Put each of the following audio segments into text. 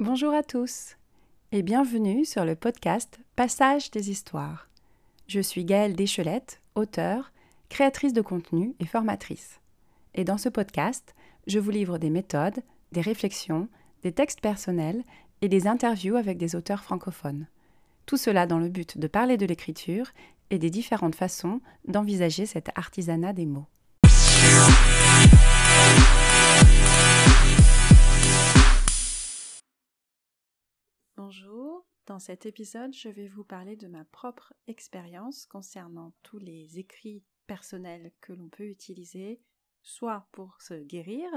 Bonjour à tous et bienvenue sur le podcast Passage des histoires. Je suis Gaëlle Deschelette, auteure, créatrice de contenu et formatrice. Et dans ce podcast, je vous livre des méthodes, des réflexions, des textes personnels et des interviews avec des auteurs francophones. Tout cela dans le but de parler de l'écriture et des différentes façons d'envisager cet artisanat des mots. Bonjour, dans cet épisode, je vais vous parler de ma propre expérience concernant tous les écrits personnels que l'on peut utiliser, soit pour se guérir,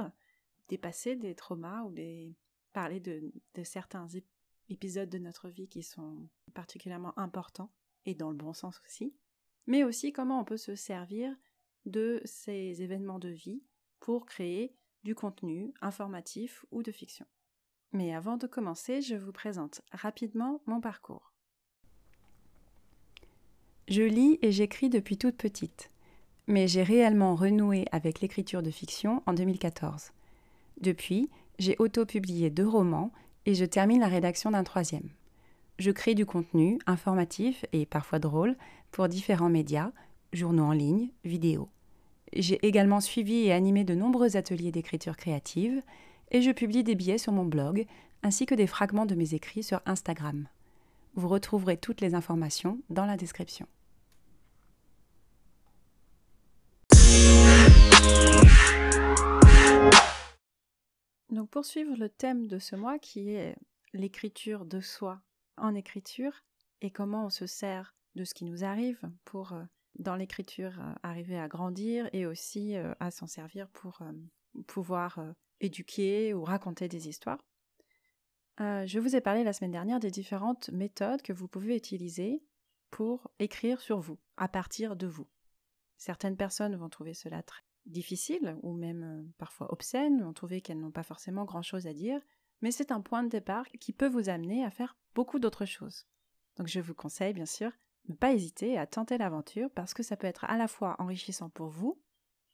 dépasser des traumas ou des... parler de, certains épisodes de notre vie qui sont particulièrement importants et dans le bon sens aussi, mais aussi comment on peut se servir de ces événements de vie pour créer du contenu informatif ou de fiction. Mais avant de commencer, je vous présente rapidement mon parcours. Je lis et j'écris depuis toute petite, mais j'ai réellement renoué avec l'écriture de fiction en 2014. Depuis, j'ai auto-publié deux romans et je termine la rédaction d'un troisième. Je crée du contenu informatif et parfois drôle pour différents médias, journaux en ligne, vidéos. J'ai également suivi et animé de nombreux ateliers d'écriture créative et je publie des billets sur mon blog ainsi que des fragments de mes écrits sur Instagram. Vous retrouverez toutes les informations dans la description. Donc pour suivre le thème de ce mois qui est l'écriture de soi en écriture et comment on se sert de ce qui nous arrive pour euh, dans l'écriture euh, arriver à grandir et aussi euh, à s'en servir pour pouvoir éduquer ou raconter des histoires. je vous ai parlé la semaine dernière des différentes méthodes que vous pouvez utiliser pour écrire sur vous, à partir de vous. Certaines personnes vont trouver cela très difficile ou même parfois obscène, vont trouver qu'elles n'ont pas forcément grand-chose à dire, mais c'est un point de départ qui peut vous amener à faire beaucoup d'autres choses. Donc je vous conseille bien sûr ne pas hésiter à tenter l'aventure parce que ça peut être à la fois enrichissant pour vous,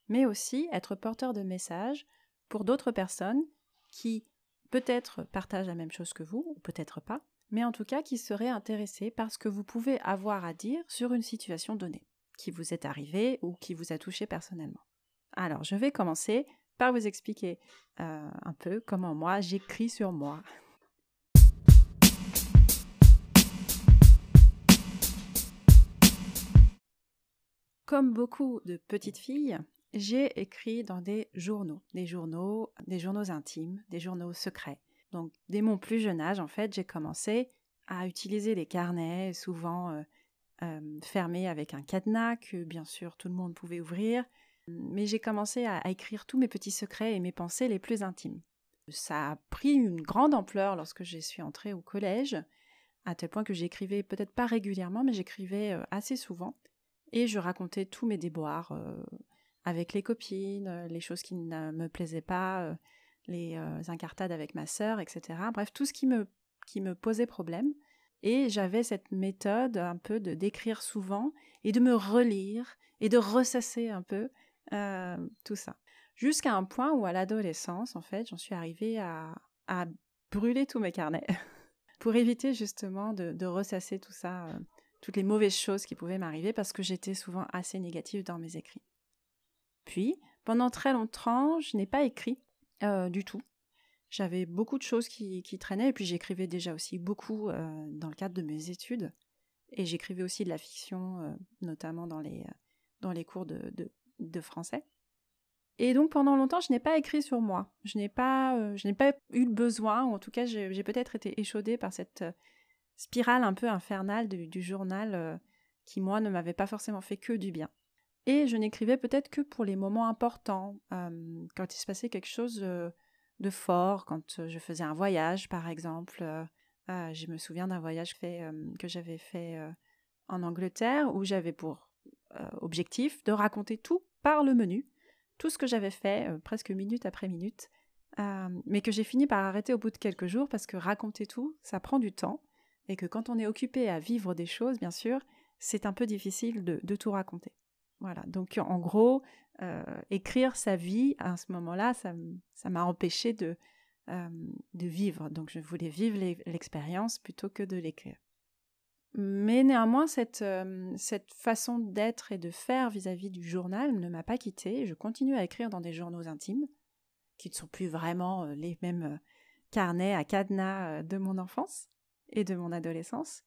mais aussi être porteur de messages pour d'autres personnes qui peut-être partagent la même chose que vous, ou peut-être pas, mais en tout cas qui seraient intéressées par ce que vous pouvez avoir à dire sur une situation donnée, qui vous est arrivée ou qui vous a touché personnellement. Alors, je vais commencer par vous expliquer euh, un peu comment moi j'écris sur moi. Comme beaucoup de petites filles, j'ai écrit dans des journaux, des journaux, intimes, des journaux secrets. Donc, dès mon plus jeune âge, en fait, j'ai commencé à utiliser les carnets, souvent euh, euh, fermés avec un cadenas que bien sûr tout le monde pouvait ouvrir. Mais j'ai commencé à, écrire tous mes petits secrets et mes pensées les plus intimes. Ça a pris une grande ampleur lorsque je suis entrée au collège, à tel point que j'écrivais peut-être pas régulièrement, mais j'écrivais euh, assez souvent. Et je racontais tous mes déboires euh, avec les copines, euh, les choses qui ne me plaisaient pas, les incartades avec ma sœur, etc. Bref, tout ce qui me, qui me posait problème. Et j'avais cette méthode un peu de d'écrire souvent et de me relire et de ressasser un peu tout ça. Jusqu'à un point où à l'adolescence, en fait, j'en suis arrivée à, à, brûler tous mes carnets pour éviter justement de, ressasser tout ça, toutes les mauvaises choses qui pouvaient m'arriver parce que j'étais souvent assez négative dans mes écrits. Puis, pendant très longtemps, je n'ai pas écrit du tout. J'avais beaucoup de choses qui, traînaient et puis j'écrivais déjà aussi beaucoup dans le cadre de mes études. Et j'écrivais aussi de la fiction, notamment dans les, dans les cours de français. Et donc pendant longtemps, je n'ai pas écrit sur moi. Je n'ai pas, euh, je n'ai pas eu le besoin, ou en tout cas, j'ai peut-être été échaudée par cette euh, spirale un peu infernale du, journal euh, qui, moi, ne m'avait pas forcément fait que du bien. Et je n'écrivais peut-être que pour les moments importants, quand il se passait quelque chose de fort, quand je faisais un voyage, par exemple. je me souviens d'un voyage que j'avais fait en Angleterre où j'avais pour objectif de raconter tout par le menu, tout ce que j'avais fait, euh, presque minute après minute, euh, mais que j'ai fini par arrêter au bout de quelques jours parce que raconter tout, ça prend du temps, et que quand on est occupé à vivre des choses, bien sûr, c'est un peu difficile de, tout raconter. Voilà, donc en gros, euh, écrire sa vie à ce moment-là, ça, m'a empêché de, de vivre. Donc je voulais vivre l'expérience plutôt que de l'écrire. Mais néanmoins, cette, euh, cette façon d'être et de faire vis-à-vis du journal ne m'a pas quittée. Je continue à écrire dans des journaux intimes, qui ne sont plus vraiment les mêmes carnets à cadenas de mon enfance et de mon adolescence.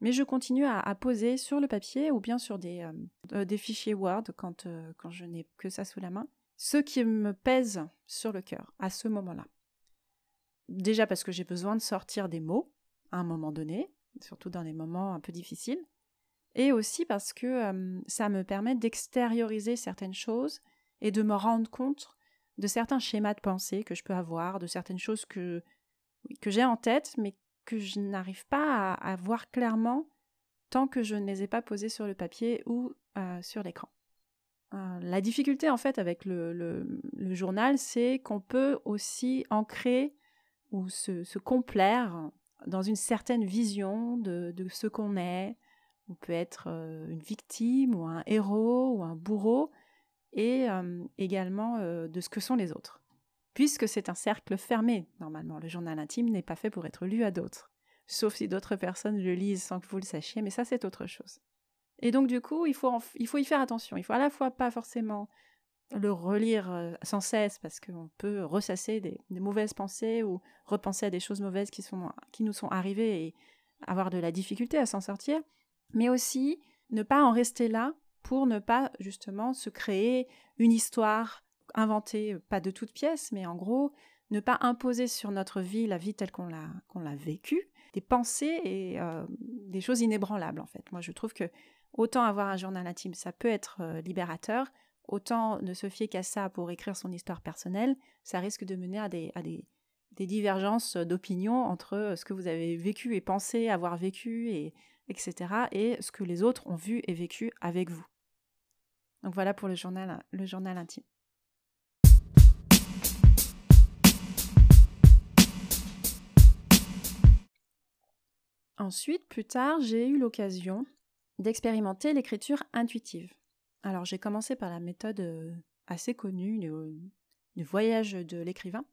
Mais je continue à, poser sur le papier ou bien sur des, des fichiers Word quand, quand je n'ai que ça sous la main, ce qui me pèse sur le cœur à ce moment-là. Déjà parce que j'ai besoin de sortir des mots à un moment donné, surtout dans des moments un peu difficiles, et aussi parce que ça me permet d'extérioriser certaines choses et de me rendre compte de certains schémas de pensée que je peux avoir, de certaines choses que, que j'ai en tête, mais que je n'arrive pas à, voir clairement tant que je ne les ai pas posées sur le papier ou euh, sur l'écran. Euh, la difficulté en fait avec le, journal, c'est qu'on peut aussi ancrer ou se, complaire dans une certaine vision de, ce qu'on est. On peut être euh, une victime ou un héros ou un bourreau et également de ce que sont les autres puisque c'est un cercle fermé. Normalement, le journal intime n'est pas fait pour être lu à d'autres, sauf si d'autres personnes le lisent sans que vous le sachiez, mais ça c'est autre chose. Et donc du coup, il faut, il faut y faire attention. Il faut à la fois pas forcément le relire euh, sans cesse parce qu'on peut ressasser des, mauvaises pensées ou repenser à des choses mauvaises qui, sont, qui nous sont arrivées et avoir de la difficulté à s'en sortir, mais aussi ne pas en rester là pour ne pas justement se créer une histoire inventer, pas de toutes pièces, mais en gros, ne pas imposer sur notre vie la vie telle qu'on l'a qu'on l'a vécue, des pensées et des choses inébranlables en fait. Moi, je trouve que autant avoir un journal intime, ça peut être libérateur, autant ne se fier qu'à ça pour écrire son histoire personnelle, ça risque de mener à des, divergences d'opinion entre ce que vous avez vécu et pensé avoir vécu, et, etc., et ce que les autres ont vu et vécu avec vous. Donc voilà pour le journal intime. Ensuite, plus tard, j'ai eu l'occasion d'expérimenter l'écriture intuitive. Alors j'ai commencé par la méthode euh, assez connue du voyage de l'écrivain,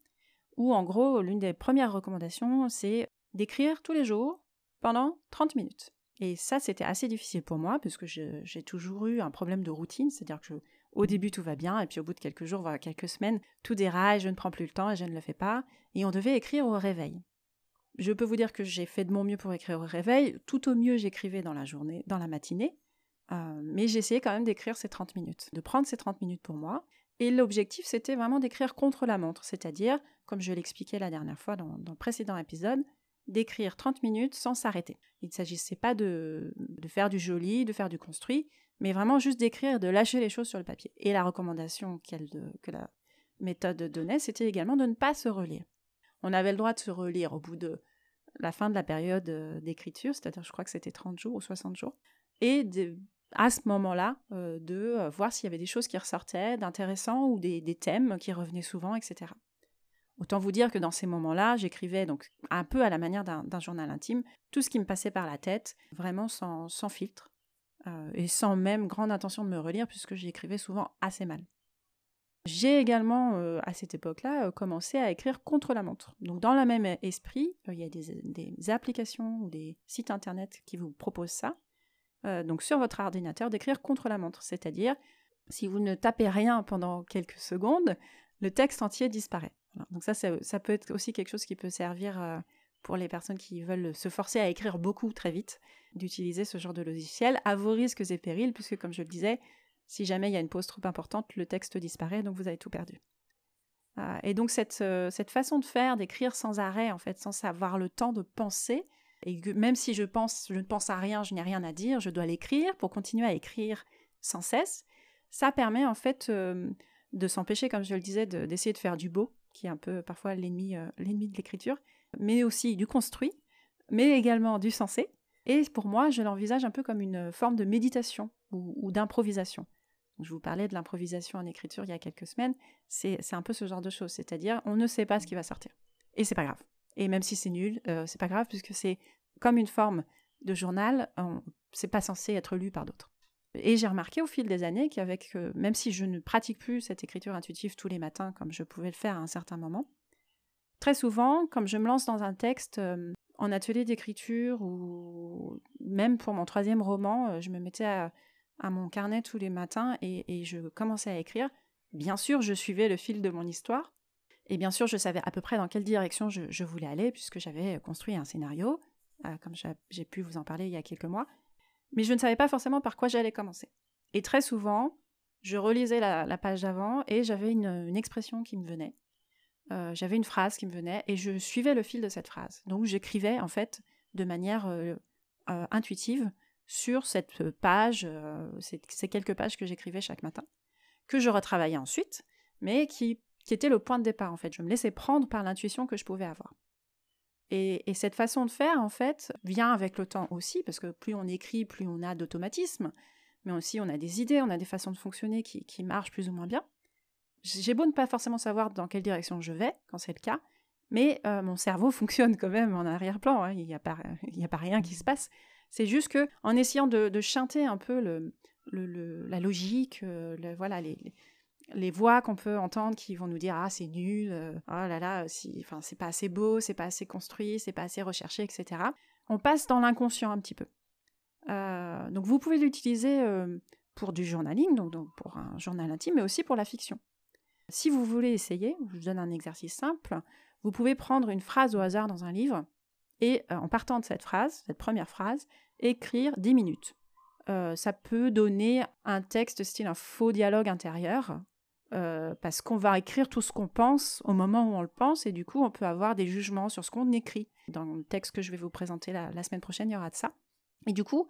où en gros l'une des premières recommandations c'est d'écrire tous les jours pendant 30 minutes. Et ça c'était assez difficile pour moi parce que j'ai toujours eu un problème de routine, c'est-à-dire que au début tout va bien et puis au bout de quelques jours, voire quelques semaines, tout déraille, je ne prends plus le temps et je ne le fais pas. Et on devait écrire au réveil. Je peux vous dire que j'ai fait de mon mieux pour écrire au réveil. Tout au mieux, j'écrivais dans la journée, dans la matinée. Euh, mais j'essayais quand même d'écrire ces 30 minutes, de prendre ces 30 minutes pour moi. Et l'objectif, c'était vraiment d'écrire contre la montre, c'est-à-dire, comme je l'expliquais la dernière fois dans, le précédent épisode, d'écrire 30 minutes sans s'arrêter. Il ne s'agissait pas de, faire du joli, de faire du construit, mais vraiment juste d'écrire, de lâcher les choses sur le papier. Et la recommandation que la méthode donnait, c'était également de ne pas se relire on avait le droit de se relire au bout de la fin de la période euh, d'écriture, c'est-à-dire je crois que c'était 30 jours ou 60 jours, et à ce moment-là, euh, de euh, voir s'il y avait des choses qui ressortaient d'intéressants ou des, thèmes qui revenaient souvent, etc. Autant vous dire que dans ces moments-là, j'écrivais donc un peu à la manière d'un journal intime, tout ce qui me passait par la tête, vraiment sans, filtre, et sans même grande intention de me relire, puisque j'écrivais souvent assez mal. J'ai également, euh, à cette époque-là, euh, commencé à écrire contre la montre. Donc dans le même esprit, euh, il y a des, applications ou des sites internet qui vous proposent ça. Donc sur votre ordinateur, d'écrire contre la montre. C'est-à-dire, si vous ne tapez rien pendant quelques secondes, le texte entier disparaît. Donc ça, ça, peut être aussi quelque chose qui peut servir pour les personnes qui veulent se forcer à écrire beaucoup très vite, d'utiliser ce genre de logiciel à vos risques et périls, puisque comme je le disais, si jamais il y a une pause trop importante, le texte disparaît, donc vous avez tout perdu. Euh, et donc cette, euh, cette façon de faire, d'écrire sans arrêt, en fait, sans avoir le temps de penser, et même si je ne pense à rien, je n'ai rien à dire, je dois l'écrire pour continuer à écrire sans cesse, ça permet en fait euh, de s'empêcher, comme je le disais, d'essayer de, faire du beau, qui est un peu parfois l'ennemi l'ennemi de l'écriture, mais aussi du construit, mais également du sensé. Et pour moi, je l'envisage un peu comme une forme de méditation ou d'improvisation. Je vous parlais de l'improvisation en écriture il y a quelques semaines. C'est un peu ce genre de choses. C'est-à-dire, on ne sait pas ce qui va sortir. Et c'est pas grave. Et même si c'est nul, euh, c'est pas grave puisque c'est comme une forme de journal. c'est pas censé être lu par d'autres. Et j'ai remarqué au fil des années qu'avec, euh, même si je ne pratique plus cette écriture intuitive tous les matins comme je pouvais le faire à un certain moment, très souvent, comme je me lance dans un texte euh, en atelier d'écriture ou même pour mon troisième roman, je me mettais à, mon carnet tous les matins et, je commençais à écrire. Bien sûr, je suivais le fil de mon histoire. Et bien sûr, je savais à peu près dans quelle direction je, voulais aller, puisque j'avais construit un scénario, comme j'ai pu vous en parler il y a quelques mois mais je ne savais pas forcément par quoi j'allais commencer. Et très souvent, je relisais la, page d'avant et j'avais une, expression qui me venait. Euh, j'avais une phrase qui me venait et je suivais le fil de cette phrase. Donc j'écrivais en fait de manière euh, euh, intuitive sur cette page, ces quelques pages que j'écrivais chaque matin, que je retravaillais ensuite, mais qui, qui était le point de départ en fait. Je me laissais prendre par l'intuition que je pouvais avoir. Et, cette façon de faire, en fait, vient avec le temps aussi, parce que plus on écrit, plus on a d'automatisme, mais aussi on a des idées, on a des façons de fonctionner qui, marchent plus ou moins bien. J'ai beau ne pas forcément savoir dans quelle direction je vais, quand c'est le cas, mais euh, mon cerveau fonctionne quand même en arrière-plan, hein. il n'y a, pas, a pas rien qui se passe. C'est juste que en essayant de, chanter un peu le, la logique, euh, voilà, les voix qu'on peut entendre qui vont nous dire ah c'est nul, euh, oh là là, si, enfin c'est pas assez beau, c'est pas assez construit, c'est pas assez recherché, etc. On passe dans l'inconscient un petit peu. Euh, donc vous pouvez l'utiliser euh, pour du journaling, donc, pour un journal intime, mais aussi pour la fiction. Si vous voulez essayer, je vous donne un exercice simple. Vous pouvez prendre une phrase au hasard dans un livre et en partant de cette phrase, cette première phrase, écrire 10 minutes. ça peut donner un texte style un faux dialogue intérieur euh, parce qu'on va écrire tout ce qu'on pense au moment où on le pense, et du coup, on peut avoir des jugements sur ce qu'on écrit. Dans le texte que je vais vous présenter la, semaine prochaine, il y aura de ça. Et du coup,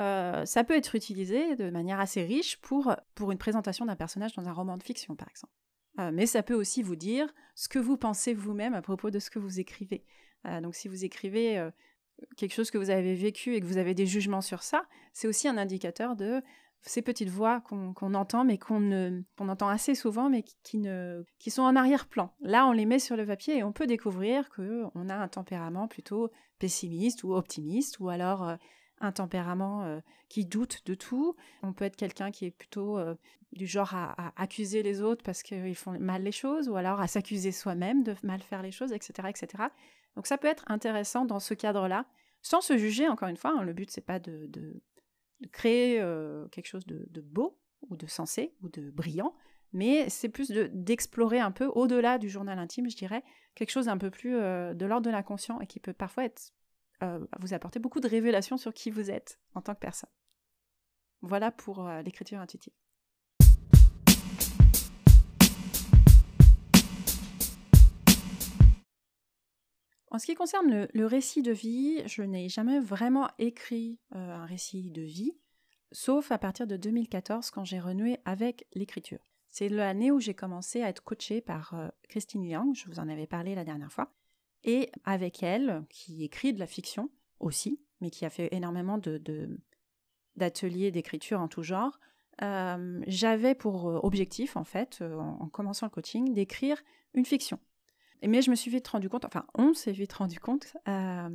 euh, ça peut être utilisé de manière assez riche pour, pour une présentation d'un personnage dans un roman de fiction, par exemple. Euh, mais ça peut aussi vous dire ce que vous pensez vous-même à propos de ce que vous écrivez. donc si vous écrivez quelque chose que vous avez vécu et que vous avez des jugements sur ça, c'est aussi un indicateur de ces petites voix qu'on entend, mais qu'on entend assez souvent, mais qui, sont en arrière-plan. Là, on les met sur le papier et on peut découvrir qu'on a un tempérament plutôt pessimiste ou optimiste, ou alors euh, un tempérament euh, qui doute de tout. On peut être quelqu'un qui est plutôt euh, du genre à, accuser les autres parce qu'ils font mal les choses, ou alors à s'accuser soi-même de mal faire les choses, etc., etc. Donc ça peut être intéressant dans ce cadre-là, sans se juger, encore une fois. Hein. le but, c'est pas de créer quelque chose de, beau ou de sensé ou de brillant, mais c'est plus d'explorer un peu au-delà du journal intime, je dirais, quelque chose un peu plus de l'ordre de l'inconscient et qui peut parfois vous apporter beaucoup de révélations sur qui vous êtes en tant que personne. Voilà pour l'écriture intuitive. En ce qui concerne le, récit de vie, je n'ai jamais vraiment écrit euh, un récit de vie, sauf à partir de 2014 quand j'ai renoué avec l'écriture. C'est l'année où j'ai commencé à être coachée par euh, Christine Yang, je vous en avais parlé la dernière fois, et avec elle, qui écrit de la fiction aussi, mais qui a fait énormément d'ateliers d'écriture en tout genre, euh, j'avais pour objectif, en fait, en commençant le coaching, d'écrire une fiction. Mais je me suis vite rendu compte, enfin on s'est vite rendu compte, euh,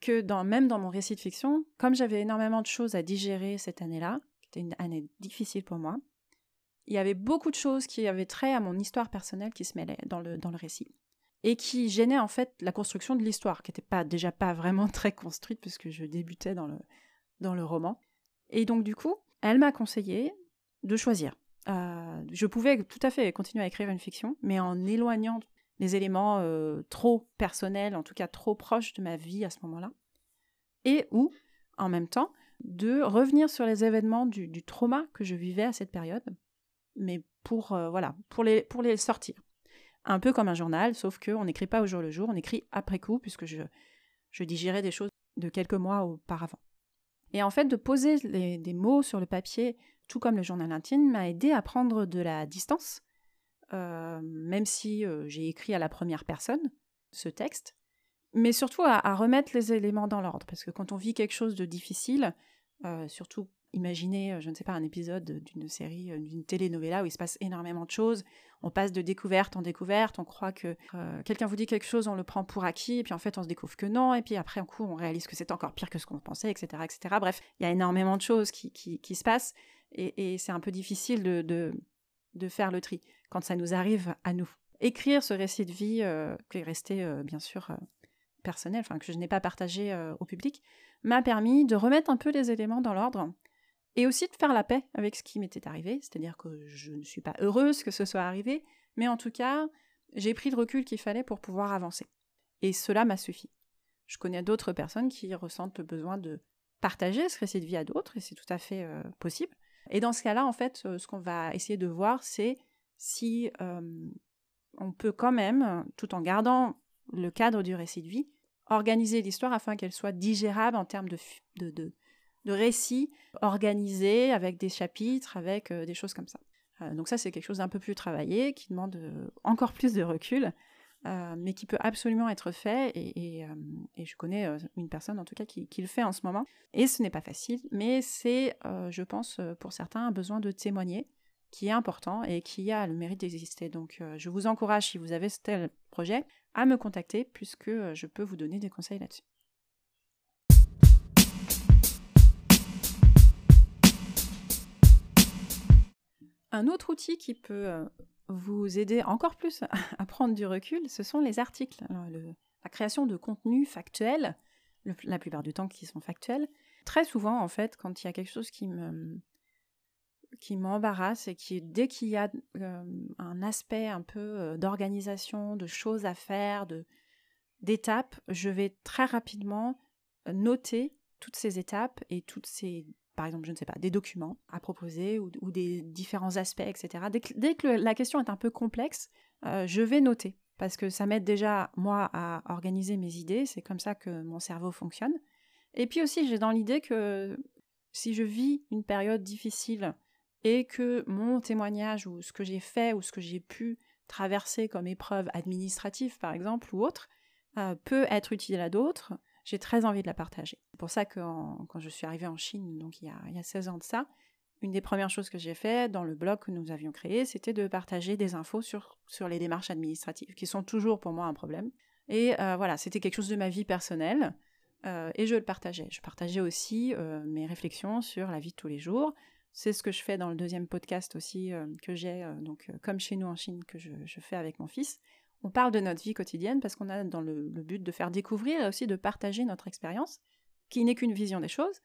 que dans, même dans mon récit de fiction, comme j'avais énormément de choses à digérer cette année-là, qui était une année difficile pour moi, il y avait beaucoup de choses qui avaient trait à mon histoire personnelle qui se mêlaient dans le, dans le récit. Et qui gênaient en fait la construction de l'histoire, qui n'était déjà pas vraiment très construite puisque je débutais dans le, dans le roman. Et donc du coup, elle m'a conseillé de choisir. Euh, je pouvais tout à fait continuer à écrire une fiction, mais en éloignant les éléments euh, trop personnels, en tout cas trop proches de ma vie à ce moment-là, et ou, en même temps, de revenir sur les événements du, trauma que je vivais à cette période, mais pour, euh, voilà, pour les, pour les sortir. Un peu comme un journal, sauf qu'on n'écrit pas au jour le jour, on écrit après coup, puisque je, je digérais des choses de quelques mois auparavant. Et en fait, de poser des mots sur le papier, tout comme le journal intime, m'a aidé à prendre de la distance euh, même si euh, j'ai écrit à la première personne ce texte, mais surtout à, remettre les éléments dans l'ordre, parce que quand on vit quelque chose de difficile, euh, surtout imaginez, je ne sais pas, un épisode d'une série, d'une télénovela où il se passe énormément de choses. On passe de découverte en découverte, on croit que quelqu'un vous dit quelque chose, on le prend pour acquis, et puis en fait on se découvre que non, et puis après en coup on réalise que c'est encore pire que ce qu'on pensait, etc., etc. Bref, il y a énormément de choses qui, se passent, et, c'est un peu difficile de, faire le tri quand ça nous arrive à nous. Écrire ce récit de vie, qui est resté bien sûr personnel, enfin que je n'ai pas partagé au public, m'a permis de remettre un peu les éléments dans l'ordre et aussi de faire la paix avec ce qui m'était arrivé, c'est-à-dire que je ne suis pas heureuse que ce soit arrivé, mais en tout cas, j'ai pris le recul qu'il fallait pour pouvoir avancer. Et cela m'a suffi. Je connais d'autres personnes qui ressentent le besoin de partager ce récit de vie à d'autres, et c'est tout à fait euh, possible. Et dans ce cas-là, en fait, euh, ce qu'on va essayer de voir, c'est si euh, on peut quand même, tout en gardant le cadre du récit de vie, organiser l'histoire afin qu'elle soit digérable en termes de, de, de, récits organisés avec des chapitres, avec euh, des choses comme ça. Euh, donc ça, c'est quelque chose d'un peu plus travaillé, qui demande euh, encore plus de recul, mais qui peut absolument être fait. Et, je connais une personne, en tout cas, qui, le fait en ce moment. Et ce n'est pas facile, mais c'est, je pense, pour certains, un besoin de témoigner qui est important et qui a le mérite d'exister. Donc je vous encourage, si vous avez tel projet, à me contacter, puisque je peux vous donner des conseils là-dessus. Un autre outil qui peut euh, vous aider encore plus à prendre du recul, ce sont les articles. la création de contenus factuels, la plupart du temps qui sont factuels. Très souvent, en fait, quand il y a quelque chose qui me qui m'embarrasse et qui dès qu'il y a un aspect un peu d'organisation, de choses à faire, d'étapes, je vais très rapidement noter toutes ces étapes et toutes ces par exemple, je ne sais pas, des documents à proposer ou, des différents aspects, etc. Dès que, la question est un peu complexe, je vais noter parce que ça m'aide déjà, moi, à organiser mes idées. C'est comme ça que mon cerveau fonctionne. Et puis aussi, j'ai dans l'idée que si je vis une période difficile et que mon témoignage ou ce que j'ai fait ou ce que j'ai pu traverser comme épreuve administrative, par exemple, ou autre, euh, peut être utile à d'autres, j'ai très envie de la partager. C'est pour ça que quand je suis arrivée en Chine, donc il y, a, il y a 16 ans de ça, une des premières choses que j'ai fait dans le blog que nous avions créé, c'était de partager des infos sur, sur les démarches administratives, qui sont toujours pour moi un problème. Et euh, voilà, c'était quelque chose de ma vie personnelle, euh, et je le partageais. Je partageais aussi mes réflexions sur la vie de tous les jours. C'est ce que je fais dans le deuxième podcast aussi que j'ai, donc comme chez nous en Chine, que je, fais avec mon fils on parle de notre vie quotidienne parce qu'on a dans le, but de faire découvrir et aussi de partager notre expérience, qui n'est qu'une vision des choses,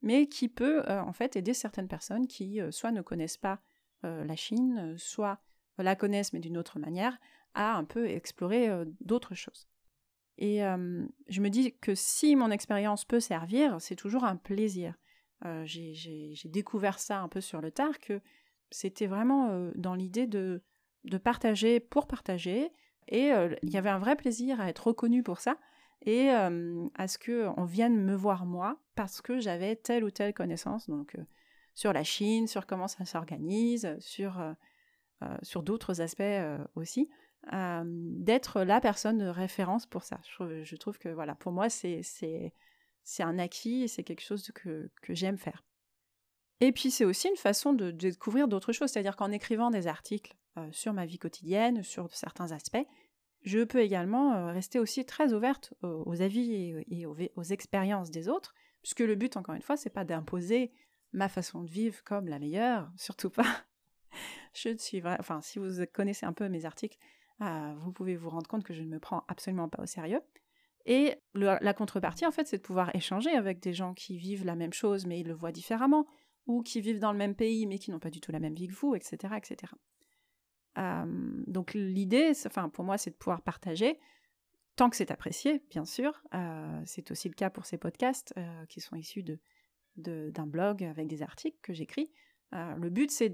mais qui peut euh, en fait aider certaines personnes qui euh, soit ne connaissent pas euh, la Chine, soit la connaissent mais d'une autre manière, à un peu explorer d'autres choses. Et je me dis que si mon expérience peut servir, c'est toujours un plaisir. J'ai découvert ça un peu sur le tard, que c'était vraiment dans l'idée de, partager pour partager, et euh, il y avait un vrai plaisir à être reconnu pour ça et euh, à ce qu'on vienne me voir moi parce que j'avais telle ou telle connaissance donc euh, sur la Chine, sur comment ça s'organise, sur, sur d'autres aspects aussi, d'être la personne de référence pour ça. Je trouve, que voilà, pour moi c'est c'est un acquis et c'est quelque chose que, j'aime faire. Et puis c'est aussi une façon de, découvrir d'autres choses, c'est-à-dire qu'en écrivant des articles sur ma vie quotidienne, sur certains aspects, je peux également euh, rester aussi très ouverte aux, avis et, aux, expériences des autres, puisque le but, encore une fois, c'est pas d'imposer ma façon de vivre comme la meilleure, surtout pas. je suis enfin, si vous connaissez un peu mes articles, euh, vous pouvez vous rendre compte que je ne me prends absolument pas au sérieux. Et la contrepartie, en fait, c'est de pouvoir échanger avec des gens qui vivent la même chose, mais ils le voient différemment, ou qui vivent dans le même pays, mais qui n'ont pas du tout la même vie que vous, etc., etc donc l'idée, enfin pour moi, c'est de pouvoir partager tant que c'est apprécié, bien sûr. c'est aussi le cas pour ces podcasts qui sont issus d'un blog avec des articles que j'écris. le but, c'est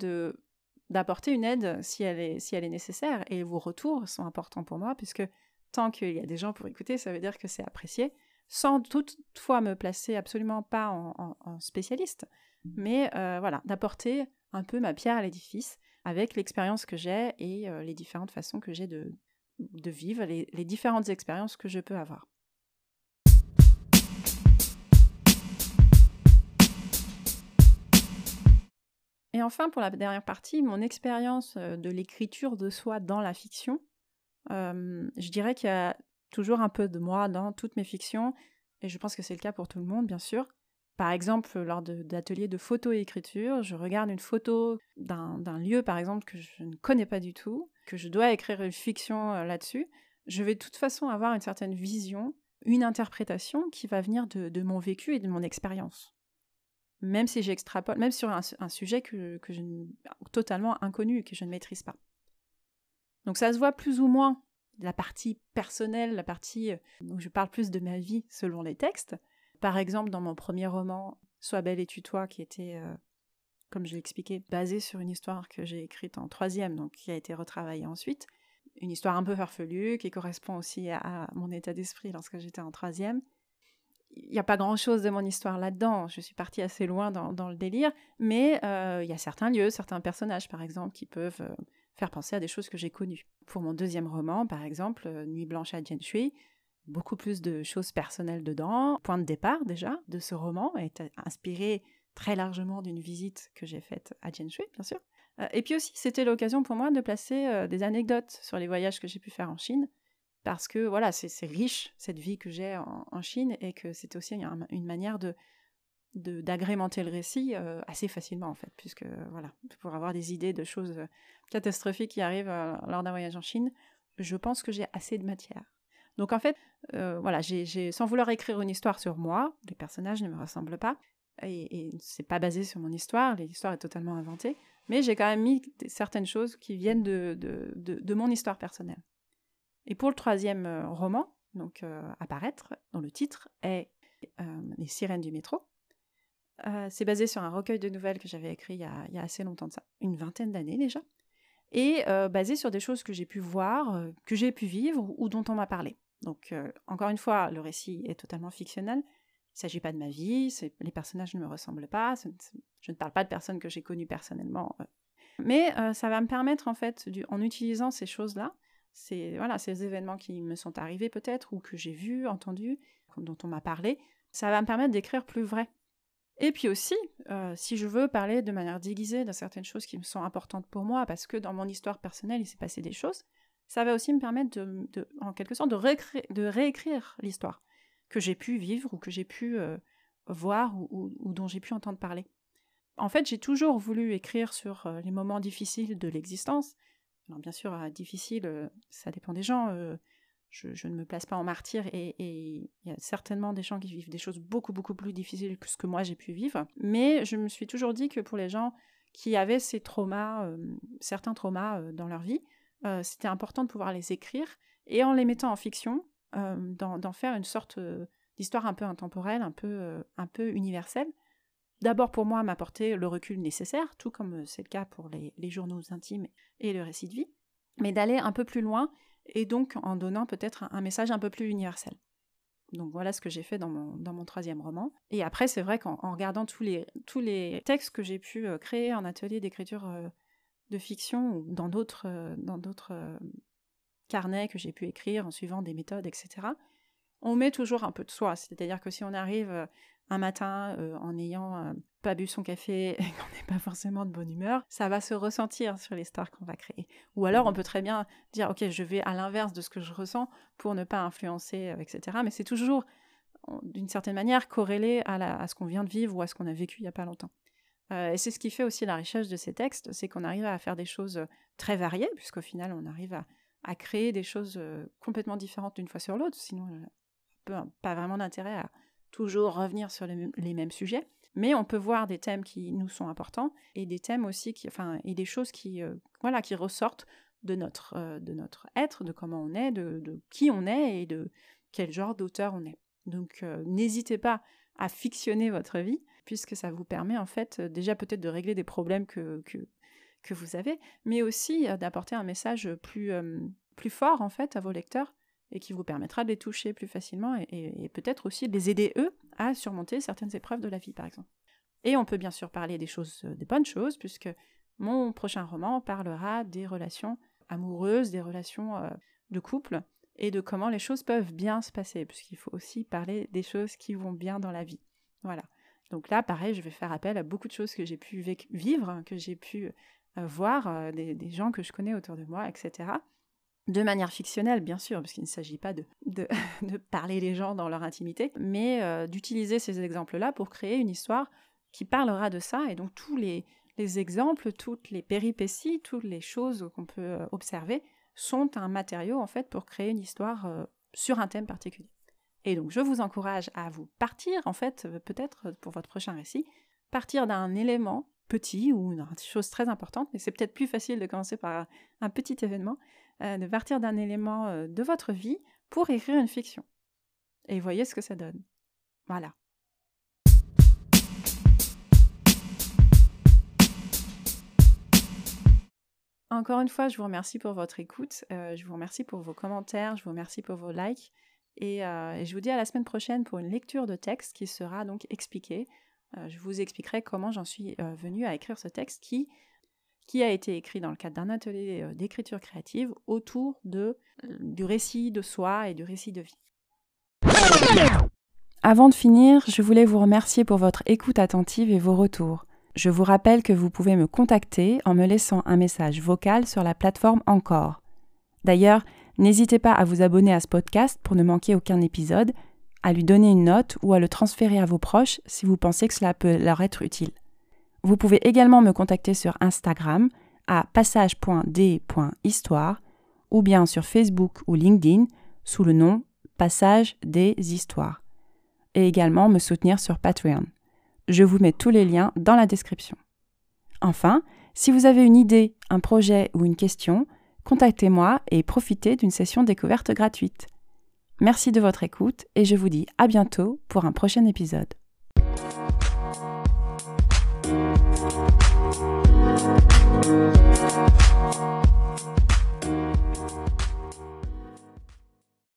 d'apporter une aide si elle est si elle est nécessaire et vos retours sont importants pour moi puisque tant qu'il y a des gens pour écouter, ça veut dire que c'est apprécié, sans toutefois me placer absolument pas en, spécialiste, mais voilà, d'apporter un peu ma pierre à l'édifice avec l'expérience que j'ai et euh, les différentes façons que j'ai de, de vivre, les, différentes expériences que je peux avoir. Et enfin, pour la dernière partie, mon expérience de l'écriture de soi dans la fiction, je dirais qu'il y a toujours un peu de moi dans toutes mes fictions, et je pense que c'est le cas pour tout le monde, bien sûr. Par exemple, lors d'ateliers de, photo et écriture, je regarde une photo d'un lieu, par exemple, que je ne connais pas du tout, que je dois écrire une fiction là-dessus. Je vais de toute façon avoir une certaine vision, une interprétation qui va venir de, mon vécu et de mon expérience. Même si j'extrapole, même sur un, sujet que, que je, totalement inconnu, que je ne maîtrise pas. Donc ça se voit plus ou moins la partie personnelle, la partie euh, où je parle plus de ma vie selon les textes. Par exemple, dans mon premier roman, Sois belle et tue-toi, qui était, euh, comme je l'ai expliqué, basé sur une histoire que j'ai écrite en troisième, donc qui a été retravaillée ensuite. Une histoire un peu farfelue, qui correspond aussi à, mon état d'esprit lorsque j'étais en troisième. Il n'y a pas grand-chose de mon histoire là-dedans, je suis partie assez loin dans, le délire, mais euh, il y a certains lieux, certains personnages, par exemple, qui peuvent faire penser à des choses que j'ai connues. Pour mon deuxième roman, par exemple, euh, Nuit blanche à Shui, beaucoup plus de choses personnelles dedans. Point de départ déjà de ce roman est inspiré très largement d'une visite que j'ai faite à Shui, bien sûr. Euh, et puis aussi, c'était l'occasion pour moi de placer euh, des anecdotes sur les voyages que j'ai pu faire en Chine, parce que voilà, c'est riche cette vie que j'ai en, Chine et que c'est aussi une manière de d'agrémenter le récit assez facilement en fait, puisque voilà, pour avoir des idées de choses catastrophiques qui arrivent euh, lors d'un voyage en Chine, je pense que j'ai assez de matière. Donc en fait, euh, voilà, j'ai, sans vouloir écrire une histoire sur moi, les personnages ne me ressemblent pas, et, et c'est pas basé sur mon histoire, l'histoire est totalement inventée, mais j'ai quand même mis certaines choses qui viennent de, de, de, mon histoire personnelle. Et pour le troisième euh, roman, donc apparaître, dont le titre est Les sirènes du métro, c'est basé sur un recueil de nouvelles que j'avais écrit il y, a, assez longtemps de ça, une vingtaine d'années déjà et euh, basé sur des choses que j'ai pu voir, euh, que j'ai pu vivre ou, dont on m'a parlé. Donc, euh, encore une fois, le récit est totalement fictionnel. Il ne s'agit pas de ma vie, les personnages ne me ressemblent pas, je ne parle pas de personnes que j'ai connues personnellement. Mais ça va me permettre, en fait, en utilisant ces choses-là, ces, voilà, ces événements qui me sont arrivés peut-être, ou que j'ai vus, entendus, dont on m'a parlé, ça va me permettre d'écrire plus vrai. Et puis aussi, euh, si je veux parler de manière déguisée de certaines choses qui me sont importantes pour moi, parce que dans mon histoire personnelle, il s'est passé des choses, ça va aussi me permettre, de, en quelque sorte, de, réécrire l'histoire que j'ai pu vivre ou que j'ai pu euh, voir ou, dont j'ai pu entendre parler. En fait, j'ai toujours voulu écrire sur euh, les moments difficiles de l'existence. Alors bien sûr, difficile, ça dépend des gens je, ne me place pas en martyr et il y a certainement des gens qui vivent des choses beaucoup beaucoup plus difficiles que ce que moi j'ai pu vivre. Mais je me suis toujours dit que pour les gens qui avaient ces traumas, euh, certains traumas euh, dans leur vie, euh, c'était important de pouvoir les écrire et en les mettant en fiction, d'en faire une sorte d'histoire un peu intemporelle, un peu, un peu universelle. D'abord pour moi m'apporter le recul nécessaire, tout comme c'est le cas pour les, les journaux intimes et le récit de vie, mais d'aller un peu plus loin et donc en donnant peut-être un, message un peu plus universel. Donc voilà ce que j'ai fait dans mon, dans mon troisième roman. Et après, c'est vrai qu'en regardant tous les, tous les textes que j'ai pu euh, créer en atelier d'écriture euh, de fiction ou dans d'autres euh, dans d'autres carnets que j'ai pu écrire en suivant des méthodes, etc., on met toujours un peu de soi. C'est-à-dire que si on arrive un matin en n'ayant pas bu son café et qu'on n'est pas forcément de bonne humeur, ça va se ressentir sur les stars qu'on va créer. Ou alors on peut très bien dire ok je vais à l'inverse de ce que je ressens pour ne pas influencer, etc. Mais c'est toujours d'une certaine manière corrélé à, ce qu'on vient de vivre ou à ce qu'on a vécu il n'y a pas longtemps. et c'est ce qui fait aussi la richesse de ces textes, c'est qu'on arrive à faire des choses très variées, puisqu'au final on arrive à, créer des choses complètement différentes d'une fois sur l'autre, sinon pas vraiment d'intérêt à toujours revenir sur les, mêmes sujets, mais on peut voir des thèmes qui nous sont importants et des thèmes aussi qui, enfin, et des choses qui, euh, voilà, qui ressortent de notre, euh, de notre être, de comment on est, de, qui on est et de quel genre d'auteur on est. Donc, euh, n'hésitez pas à fictionner votre vie, puisque ça vous permet en fait déjà peut-être de régler des problèmes que, que, que vous avez, mais aussi d'apporter un message plus, plus fort en fait à vos lecteurs et qui vous permettra de les toucher plus facilement et, peut-être aussi de les aider eux à surmonter certaines épreuves de la vie, par exemple. Et on peut bien sûr parler des choses, euh, des bonnes choses, puisque mon prochain roman parlera des relations amoureuses, des relations euh, de couple, et de comment les choses peuvent bien se passer, puisqu'il faut aussi parler des choses qui vont bien dans la vie. Voilà. Donc là, pareil, je vais faire appel à beaucoup de choses que j'ai pu vivre, que j'ai pu euh, voir, des, gens que je connais autour de moi, etc. De manière fictionnelle, bien sûr, parce qu'il ne s'agit pas de, parler les gens dans leur intimité, mais euh, d'utiliser ces exemples-là pour créer une histoire qui parlera de ça. Et donc tous les, les exemples, toutes les péripéties, toutes les choses qu'on peut observer sont un matériau en fait pour créer une histoire sur un thème particulier. Et donc, je vous encourage à vous partir, en fait, euh, peut-être pour votre prochain récit, partir d'un élément petit ou une chose très importante, mais c'est peut-être plus facile de commencer par un petit événement, euh, de partir d'un élément euh, de votre vie pour écrire une fiction. Et voyez ce que ça donne. Voilà. Encore une fois, je vous remercie pour votre écoute, je vous remercie pour vos commentaires, je vous remercie pour vos likes. Euh, et, je vous dis à la semaine prochaine pour une lecture de texte qui sera donc expliquée. Euh, je vous expliquerai comment j'en suis euh, venue à écrire ce texte qui, qui a été écrit dans le cadre d'un atelier d'écriture créative autour de, du récit de soi et du récit de vie. Avant de finir, je voulais vous remercier pour votre écoute attentive et vos retours. Je vous rappelle que vous pouvez me contacter en me laissant un message vocal sur la plateforme Encore. D'ailleurs, N'hésitez pas à vous abonner à ce podcast pour ne manquer aucun épisode, à lui donner une note ou à le transférer à vos proches si vous pensez que cela peut leur être utile. Vous pouvez également me contacter sur Instagram à passage.d.histoire ou bien sur Facebook ou LinkedIn sous le nom Passage des Histoires. Et également me soutenir sur Patreon. Je vous mets tous les liens dans la description. Enfin, si vous avez une idée, un projet ou une question, contactez-moi et profitez d'une session découverte gratuite. Merci de votre écoute et je vous dis à bientôt pour un prochain épisode. Thank you.